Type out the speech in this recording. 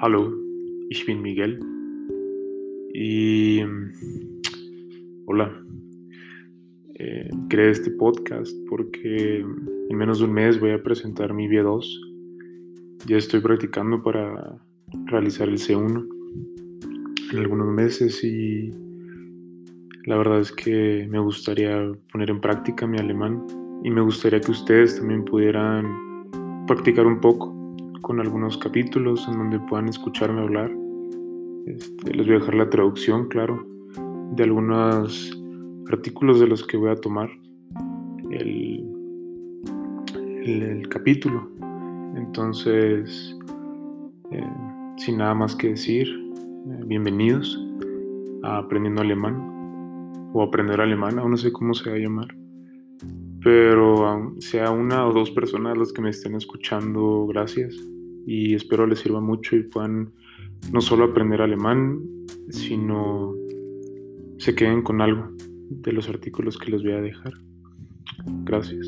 Hallo, ich bin Miguel. Y hola, eh, creé este podcast porque en menos de un mes voy a presentar mi B2. Ya estoy practicando para realizar el C1 en algunos meses y la verdad es que me gustaría poner en práctica mi alemán y me gustaría que ustedes también pudieran practicar un poco con algunos capítulos en donde puedan escucharme hablar. Este, les voy a dejar la traducción, claro, de algunos artículos de los que voy a tomar el, el, capítulo. Entonces, eh, sin nada más que decir, eh, bienvenidos a Aprendiendo Alemán o Aprender Alemán, aún no sé cómo se va a llamar pero sea una o dos personas las que me estén escuchando, gracias y espero les sirva mucho y puedan no solo aprender alemán, sino se queden con algo de los artículos que les voy a dejar. Gracias.